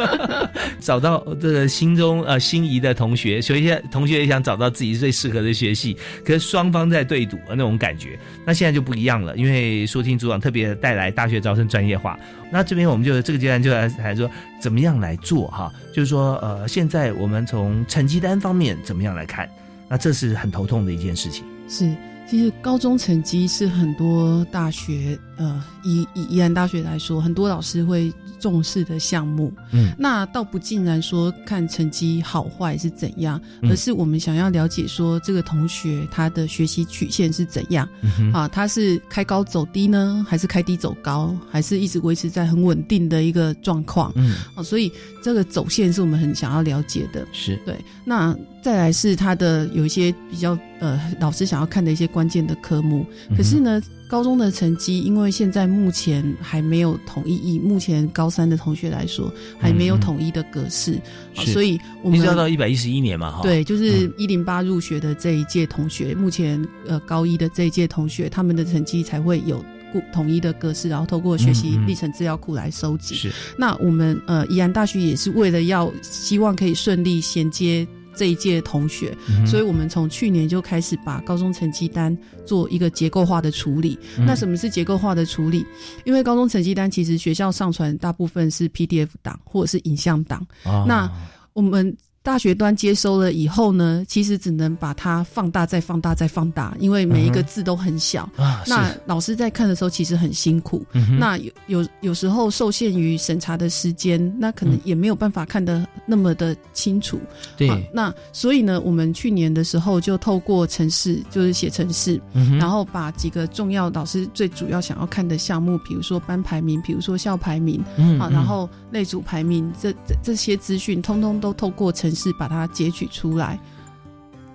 (laughs) 找到这个心中呃心仪的同学，所以现在同学也想找到自己最适合的学系，可是双方在对赌的那种感觉。那现在就不一样了，因为舒听组长特别带来大学招生专业化。那这边我们就这个阶段就来来说怎么样来做哈，就是说呃，现在我们从成绩单方面怎么样来看，那这是很头痛的一件事情。是，其实高中成绩是很多大学，呃，以以宜兰大学来说，很多老师会重视的项目。嗯那倒不尽然说看成绩好坏是怎样，嗯而是我们想要了解说这个同学他的学习曲线是怎样。嗯哼啊，他是开高走低呢，还是开低走高，还是一直维持在很稳定的一个状况？嗯，啊，所以这个走线是我们很想要了解的。是对，那再来是他的有一些比较呃，老师想要看的一些关键的科目。可是呢，高中的成绩，因为现在目前还没有统一，以目前高三的同学来说，还没有统一的格式，所以我们一直要到一百一十一年嘛哈。对，就是嗯一零八入学的这一届同学，目前呃高一的这一届同学，他们的成绩才会有固统一的格式，然后透过学习历程资料库来收集。是那我们呃宜兰大学也是为了要希望可以顺利衔接这一届同学，嗯所以我们从去年就开始把高中成绩单做一个结构化的处理。嗯那什么是结构化的处理？因为高中成绩单其实学校上传大部分是 PDF 档或者是影像档，哦那我们。大学端接收了以后呢，其实只能把它放大、再放大、再放大，因为每一个字都很小。啊，那老师在看的时候其实很辛苦。那有有有时候受限于审查的时间，那可能也没有办法看得那么的清楚。对。啊那所以呢，我们去年的时候就透过城市，就是写城市，嗯然后把几个重要老师最主要想要看的项目，比如说班排名，比如说校排名，啊，然后类组排名，这这这些资讯，通通都透过城市把它截取出来。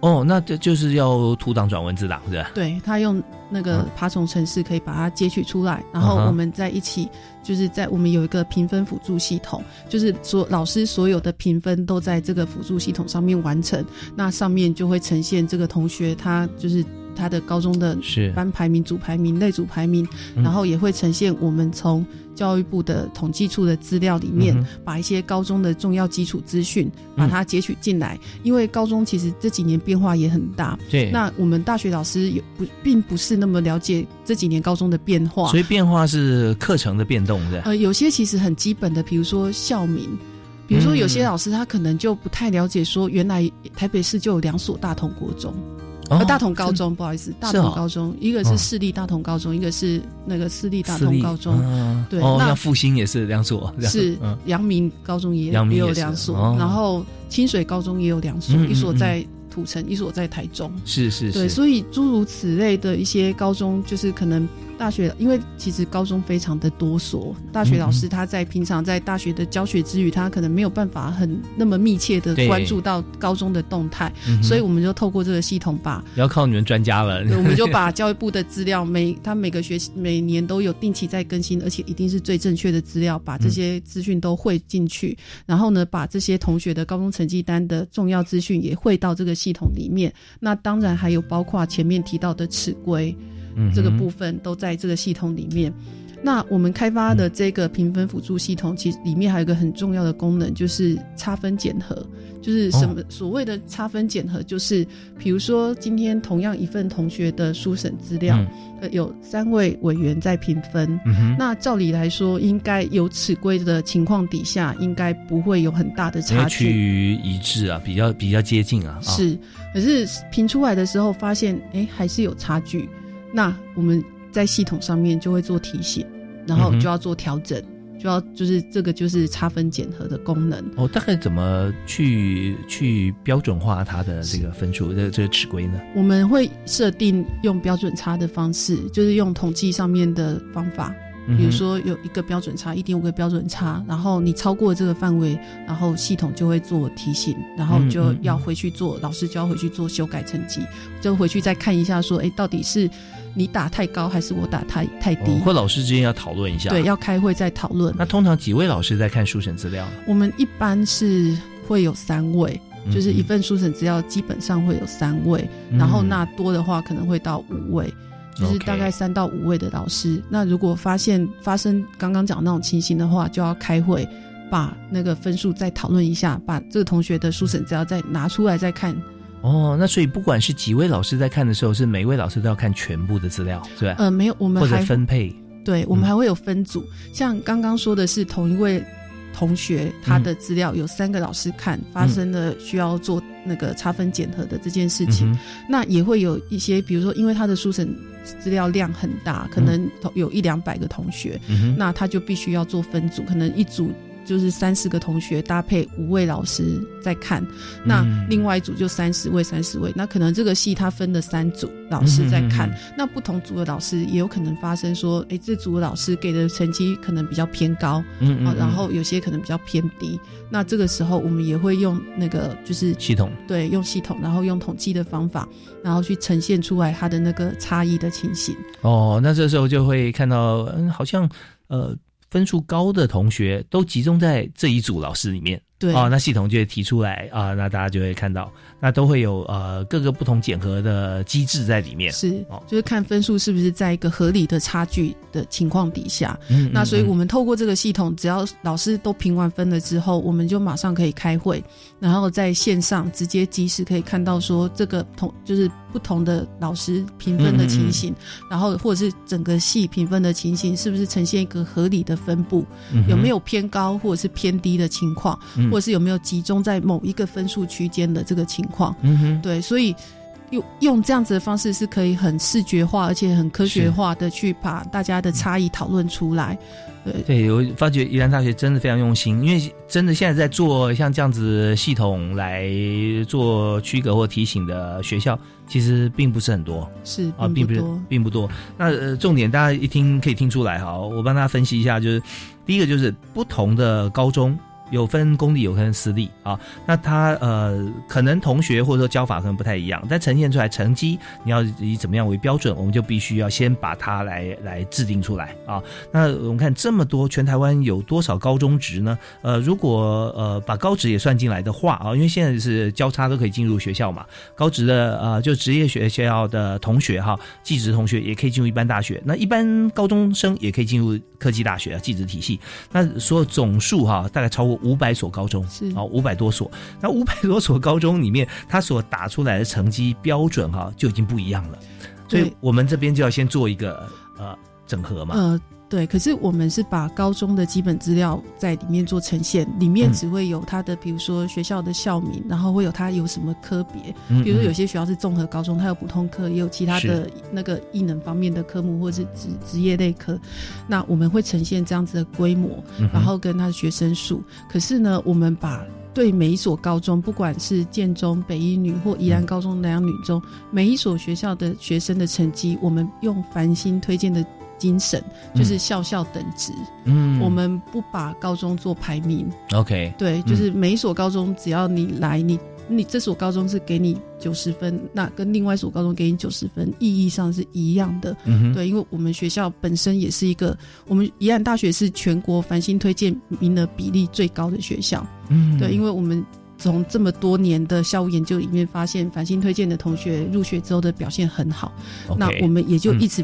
哦，那这就是要图档转文字档是吧？对他用那个嗯爬虫程式可以把它截取出来，然后我们在一起，就是在我们有一个评分辅助系统，就是所老师所有的评分都在这个辅助系统上面完成，那上面就会呈现这个同学他就是他的高中的是。班排名、组排名、类组排名，嗯。然后也会呈现我们从教育部的统计处的资料里面，嗯把一些高中的重要基础资讯把它截取进来，因为高中其实这几年变化也很大。对。那我们大学老师也不并不是那么了解这几年高中的变化，所以变化是课程的变动是吧？呃，有些其实很基本的，比如说校名。比如说，有些老师他可能就不太了解，说原来台北市就有两所大同国中，哦呃，大同高中，不好意思，大同高中，一个哦。是私立大同高中，一个是那个私立大同高中，嗯对，哦，那像复兴也是两所，是嗯。阳明高中也有两所，哦。然后清水高中也有两所，一所嗯。在土城，一所在台中。对，是是对，所以诸如此类的一些高中，就是可能大学，因为其实高中非常的多所，大学老师他在平常在大学的教学之余，他可能没有办法很那么密切的关注到高中的动态，所以我们就透过这个系统把要靠你们专家了。对，我们就把 (laughs) 教育部的资料每他每个学期每年都有定期在更新，而且一定是最正确的资料，把这些资讯都汇进去，然后呢，把这些同学的高中成绩单的重要资讯也汇到这个系统里面。那当然还有包括前面提到的尺规，这个部分都在这个系统里面。那我们开发的这个评分辅助系统，其实里面还有一个很重要的功能，就是差分检核。就是什么、所谓的差分检核，就是比如说今天同样一份同学的书审资料，嗯呃，有三位委员在评分。嗯那照理来说，应该有尺规的情况底下，应该不会有很大的差距。趋于一致啊，比较比较接近啊。啊是，可是评出来的时候发现，哎，还是有差距。那我们在系统上面就会做提醒，然后就要做调整，就要就是这个就是差分检核的功能。哦，大概怎么去去标准化它的这个分数，这这个尺规呢？我们会设定用标准差的方式，就是用统计上面的方法。比如说有一个标准差，一点五个标准差，然后你超过这个范围，然后系统就会做提醒，然后就要回去做，老师就要回去做修改成绩，就回去再看一下说，哎，到底是你打太高还是我打太太低？哦或老师之间要讨论一下。对，要开会再讨论。那通常几位老师在看书审资料？我们一般是会有三位，嗯就是一份书审资料基本上会有三位，嗯然后那多的话可能会到五位。就是大概三到五位的老师那如果发现发生刚刚讲那种情形的话，就要开会，把那个分数再讨论一下，把这个同学的书审资料再拿出来再看。哦，那所以不管是几位老师在看的时候，是每一位老师都要看全部的资料，是吧？呃，没有，我们或者还分配。对，我们还会有分组，像刚刚说的是同一位同学，他的资料有三个老师看，发生了需要做那个差分检核的这件事情，嗯那也会有一些，比如说因为他的书审资料量很大，可能有一两百个同学，嗯那他就必须要做分组，可能一组。就是三四个同学搭配五位老师在看，那嗯另外一组就三十位、三十位，那可能这个戏它分了三组老师在看，嗯嗯那不同组的老师也有可能发生说，哎，这组的老师给的成绩可能比较偏高，啊嗯然后有些可能比较偏低。那这个时候我们也会用那个就是系统，对，用系统，然后用统计的方法，然后去呈现出来它的那个差异的情形。哦，那这时候就会看到，嗯，好像呃分数高的同学都集中在这一组老师里面。对哦，那系统就会提出来啊，那大家就会看到，那都会有呃各个不同检核的机制在里面。是哦，就是看分数是不是在一个合理的差距的情况底下。嗯那所以嗯我们透过这个系统，只要老师都评完分了之后，我们就马上可以开会，然后在线上直接及时可以看到说这个同就是不同的老师评分的情形，然后或者是整个系评分的情形，是不是呈现一个合理的分布，嗯有没有偏高或者是偏低的情况？嗯或者是有没有集中在某一个分数区间的这个情况。嗯哼，对，所以用用这样子的方式是可以很视觉化，而且很科学化的去把大家的差异讨论出来。对，对我发觉宜兰大学真的非常用心，因为真的现在在做像这样子系统来做区隔或提醒的学校，其实并不是很多。是啊，并不多并不多。那呃，重点大家一听可以听出来哈，我帮大家分析一下，就是第一个就是不同的高中。有分公立，有分私立啊。那他呃，可能同学或者说教法可能不太一样，但呈现出来成绩，你要以怎么样为标准，我们就必须要先把它来来制定出来啊。那我们看这么多，全台湾有多少高中职呢？呃，如果呃把高职也算进来的话啊，因为现在是交叉都可以进入学校嘛，高职的呃就职业学校的同学哈，技职同学也可以进入一般大学，那一般高中生也可以进入科技大学啊，技职体系。那所有总数哈，大概超过。五百所高中是啊，五百多所。那五百多所高中里面，他所打出来的成绩标准哈，就已经不一样了。所以我们这边就要先做一个呃整合嘛。呃，对。可是我们是把高中的基本资料在里面做呈现，里面只会有他的，比如说学校的校名，然后会有他有什么科别。比如说有些学校是综合高中，它有普通科，也有其他的那个艺能方面的科目，或是职职业类科。那我们会呈现这样子的规模，然后跟他的学生数。可是呢，我们把对每一所高中，不管是建中、北一女或宜兰高中、南洋女中，每一所学校的学生的成绩，我们用繁星推荐的精神，就是校校等值。嗯，我们不把高中做排名。OK，对，就是每一所高中，只要你来，你你这所高中是给你九十分，那跟另外一所高中给你九十分，意义上是一样的。嗯对，因为我们学校本身也是一个，我们宜兰大学是全国繁星推荐名额比例最高的学校。嗯，对，因为我们从这么多年的校务研究里面发现，繁星推荐的同学入学之后的表现很好，那我们也就一直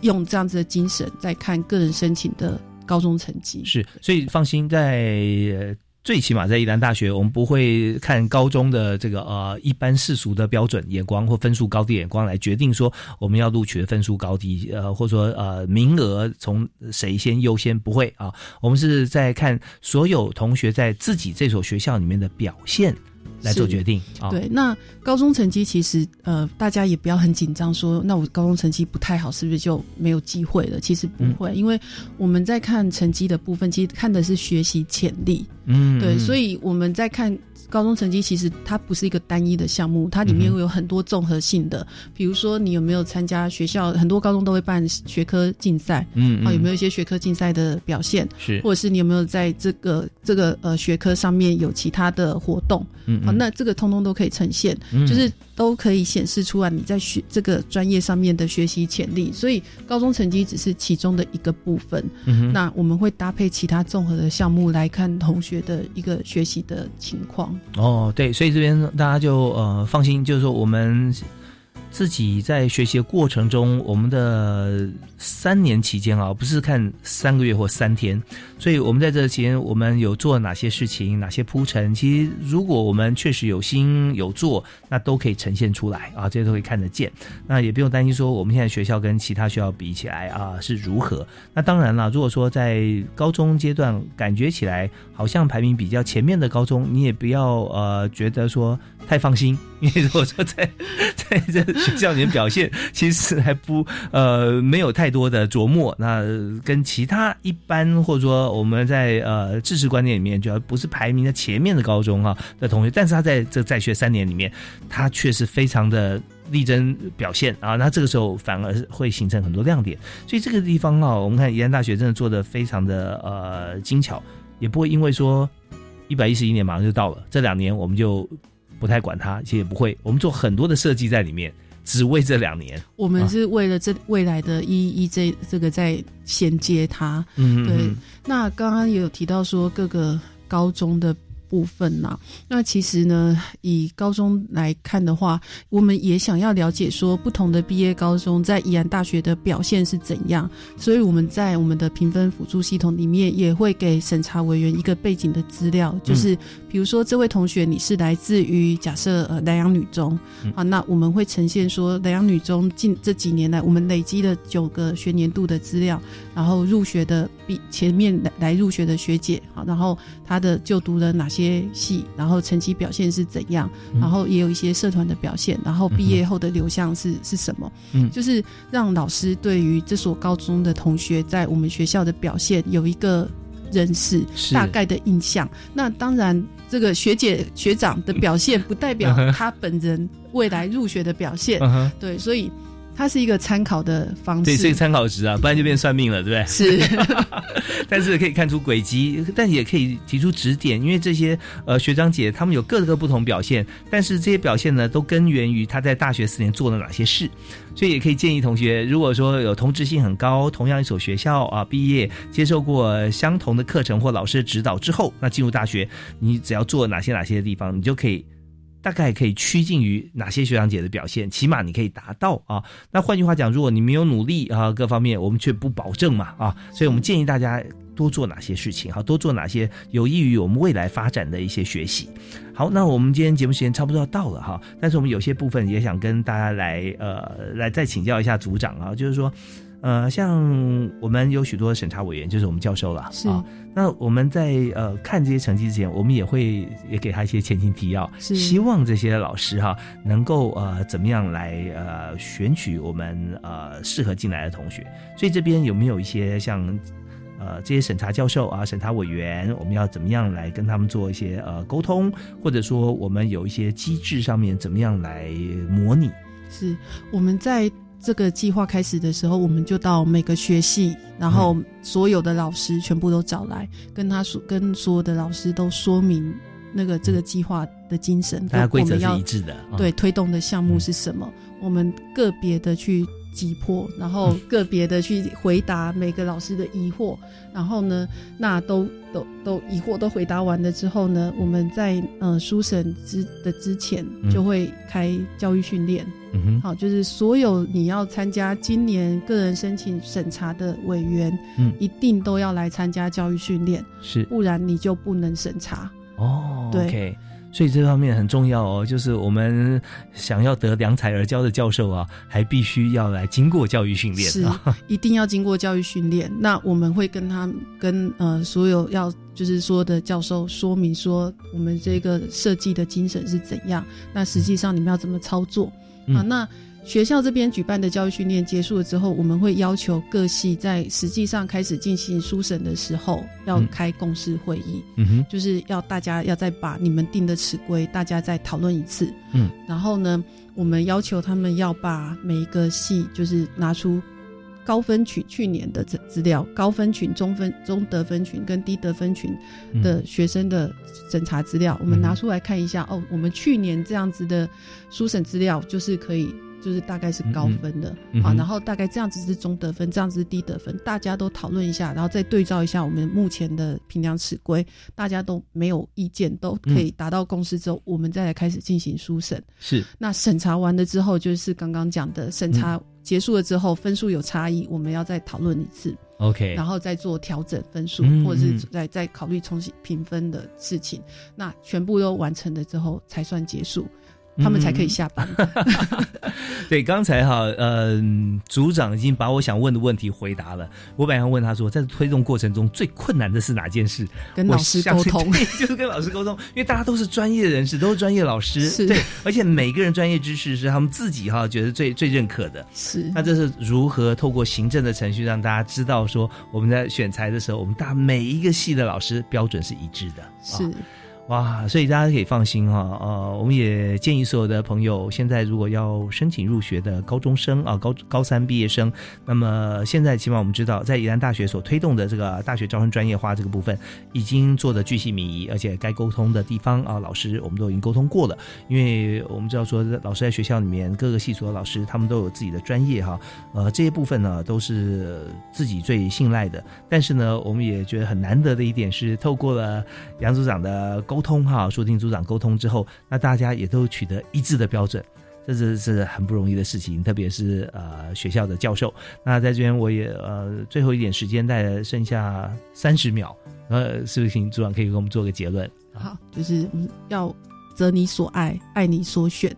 用这样子的精神在看个人申请的高中成绩。是，所以放心在。最起码在宜兰大学，我们不会看高中的这个呃一般世俗的标准眼光或分数高低眼光来决定说我们要录取的分数高低，呃或者说呃名额从谁先优先不会啊，我们是在看所有同学在自己这所学校里面的表现。来做决定啊！对，那高中成绩其实呃，大家也不要很紧张，说那我高中成绩不太好，是不是就没有机会了？其实不会，因为我们在看成绩的部分，其实看的是学习潜力。嗯，对，所以我们在看。高中成绩其实它不是一个单一的项目，它里面会有很多综合性的，比如说你有没有参加学校很多高中都会办学科竞赛，嗯，啊有没有一些学科竞赛的表现，是，或者是你有没有在这个这个呃学科上面有其他的活动，嗯，好，那这个通通都可以呈现，就是都可以显示出来你在学这个专业上面的学习潜力，所以高中成绩只是其中的一个部分，嗯，那我们会搭配其他综合的项目来看同学的一个学习的情况。哦，对，所以这边大家就呃放心，就是说我们自己在学习的过程中，我们的三年期间啊，不是看三个月或三天。所以我们在这期间，我们有做哪些事情，哪些铺陈？其实，如果我们确实有心有做，那都可以呈现出来啊，这些都可以看得见。那也不用担心说，我们现在学校跟其他学校比起来啊是如何。那当然了，如果说在高中阶段感觉起来好像排名比较前面的高中，你也不要呃觉得说太放心，因为如果说在在这学校里面表现其实还不呃没有太多的琢磨，那跟其他一般或者说。我们在呃知识观念里面，主要不是排名在前面的高中哈的同学，但是他在这在学三年里面，他确实非常的力争表现啊。那这个时候反而会形成很多亮点，所以这个地方啊，我们看宜安大学真的做的非常的呃精巧，也不会因为说一百一十一年马上就到了，这两年我们就不太管它，其实也不会，我们做很多的设计在里面。只为这两年，我们是为了这未来的一一这这个在衔接它。嗯，对。那刚刚也有提到说各个高中的。部分呐，那其实呢，以高中来看的话，我们也想要了解说不同的毕业高中在宜兰大学的表现是怎样，所以我们在我们的评分辅助系统里面也会给审查委员一个背景的资料，就是比如说这位同学你是来自于假设呃南洋女中啊，那我们会呈现说南洋女中近这几年来我们累积了九个学年度的资料，然后入学的比前面来来入学的学姐好，然后她的就读了哪些。些戏，然后成绩表现是怎样，嗯。然后也有一些社团的表现，然后毕业后的流向是是什么，嗯。就是让老师对于这所高中的同学在我们学校的表现有一个认识，大概的印象。那当然，这个学姐学长的表现不代表他本人未来入学的表现，对，所以它是一个参考的方式，对，是一个参考值啊，不然就变算命了，对不对？是，(laughs) 但是可以看出轨迹，但也可以提出指点，因为这些呃学长姐他们有各个不同表现，但是这些表现呢都根源于他在大学四年做了哪些事，所以也可以建议同学，如果说有同质性很高，同样一所学校啊毕业，接受过相同的课程或老师的指导之后，那进入大学，你只要做哪些哪些地方，你就可以。大概可以趋近于哪些学长姐的表现，起码你可以达到啊。那换句话讲，如果你没有努力啊，各方面我们却不保证嘛啊，所以我们建议大家多做哪些事情，好，多做哪些有益于我们未来发展的一些学习。好，那我们今天节目时间差不多要到了哈，但是我们有些部分也想跟大家来呃来再请教一下组长啊，就是说。呃，像我们有许多审查委员，就是我们教授了是啊。那我们在呃看这些成绩之前，我们也会也给他一些前情提要，是希望这些老师哈能够呃怎么样来呃选取我们呃适合进来的同学。所以这边有没有一些像呃这些审查教授啊、审查委员，我们要怎么样来跟他们做一些呃沟通，或者说我们有一些机制上面怎么样来模拟？是我们在这个计划开始的时候，我们就到每个学系，然后所有的老师全部都找来，跟他说，跟所有的老师都说明那个这个计划的精神，大家规则是我们要一致的。嗯对，推动的项目是什么？我们个别的去击破，然后个别的去回答每个老师的疑惑，然后呢，那都都都疑惑都回答完了之后呢，我们在呃书审之的之前就会开教育训练。嗯，好，就是所有你要参加今年个人申请审查的委员，嗯一定都要来参加教育训练，是不然你就不能审查。哦对。所以这方面很重要哦，就是我们想要得良才而教的教授啊，还必须要来经过教育训练是啊。一定要经过教育训练。那我们会跟他跟呃所有要就是说的教授说明说，我们这个设计的精神是怎样。那实际上你们要怎么操作、嗯啊？那学校这边举办的教育训练结束了之后，我们会要求各系在实际上开始进行书审的时候，要嗯开共识会议。嗯哼，就是要大家要再把你们定的尺规，大家再讨论一次。嗯，然后呢，我们要求他们要把每一个系就是拿出高分群去年的资资料，高分群、中分、中得分群跟低得分群的学生的审查资料，我们拿出来看一下。哦，我们去年这样子的书审资料就是可以。就是大概是高分的，好、嗯嗯哼然后大概这样子是中得分，这样子是低得分，大家都讨论一下，然后再对照一下我们目前的评量尺规，大家都没有意见，都可以达到共识之后，我们再来开始进行书审。是。那审查完了之后，就是刚刚讲的审查结束了之后，分数有差异，我们要再讨论一次，OK，然后再做调整分数，嗯或者是嗯。再再考虑重新评分的事情。那全部都完成了之后，才算结束，他们才可以下班。(laughs) 对，刚才哈，呃，组长已经把我想问的问题回答了。我本来要问他说，在推动过程中最困难的是哪件事？跟老师沟通 (laughs) 就是跟老师沟通，因为大家都是专业人士，都是专业老师，是对，而且每个人专业知识是他们自己哈觉得最最认可的。是那这是如何透过行政的程序让大家知道说，我们在选材的时候，我们大每一个系的老师标准是一致的。是。哇，所以大家可以放心哈，呃，我们也建议所有的朋友，现在如果要申请入学的高中生啊，高高三毕业生，那么现在起码我们知道，在宜兰大学所推动的这个大学招生专业化这个部分，已经做的巨细靡遗，而且该沟通的地方啊，老师我们都已经沟通过了，因为我们知道说，老师在学校里面各个系所的老师，他们都有自己的专业哈，呃，这些部分呢都是自己最信赖的，但是呢，我们也觉得很难得的一点是，透过了杨组长的沟通哈，说听组长沟通之后，那大家也都取得一致的标准。这是是很不容易的事情，特别是呃学校的教授。那在这边我也呃最后一点时间，再剩下三十秒，呃，是不是请组长可以给我们做个结论？(laughs) 好，就是嗯要择你所爱，爱你所选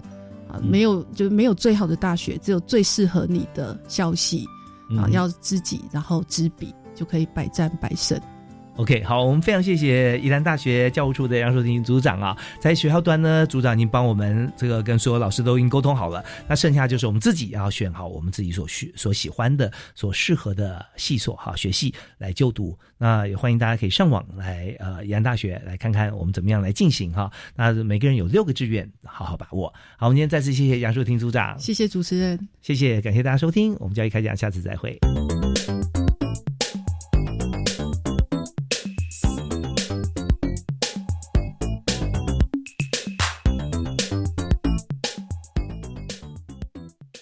啊，嗯没有就是没有最好的大学，只有最适合你的校系啊，嗯要知己，然后知彼，就可以百战百胜。OK，好，我们非常谢谢宜兰大学教务处的杨淑婷组长啊，在学校端呢，组长已经帮我们这个跟所有老师都已经沟通好了，那剩下就是我们自己要选好我们自己所需所喜欢的、所适合的系所哈学系来就读。那也欢迎大家可以上网来呃宜兰大学来看看我们怎么样来进行哈。那每个人有六个志愿，好好把握。好，我们今天再次谢谢杨淑婷组长，谢谢主持人，谢谢，感谢大家收听我们教育开讲，下次再会。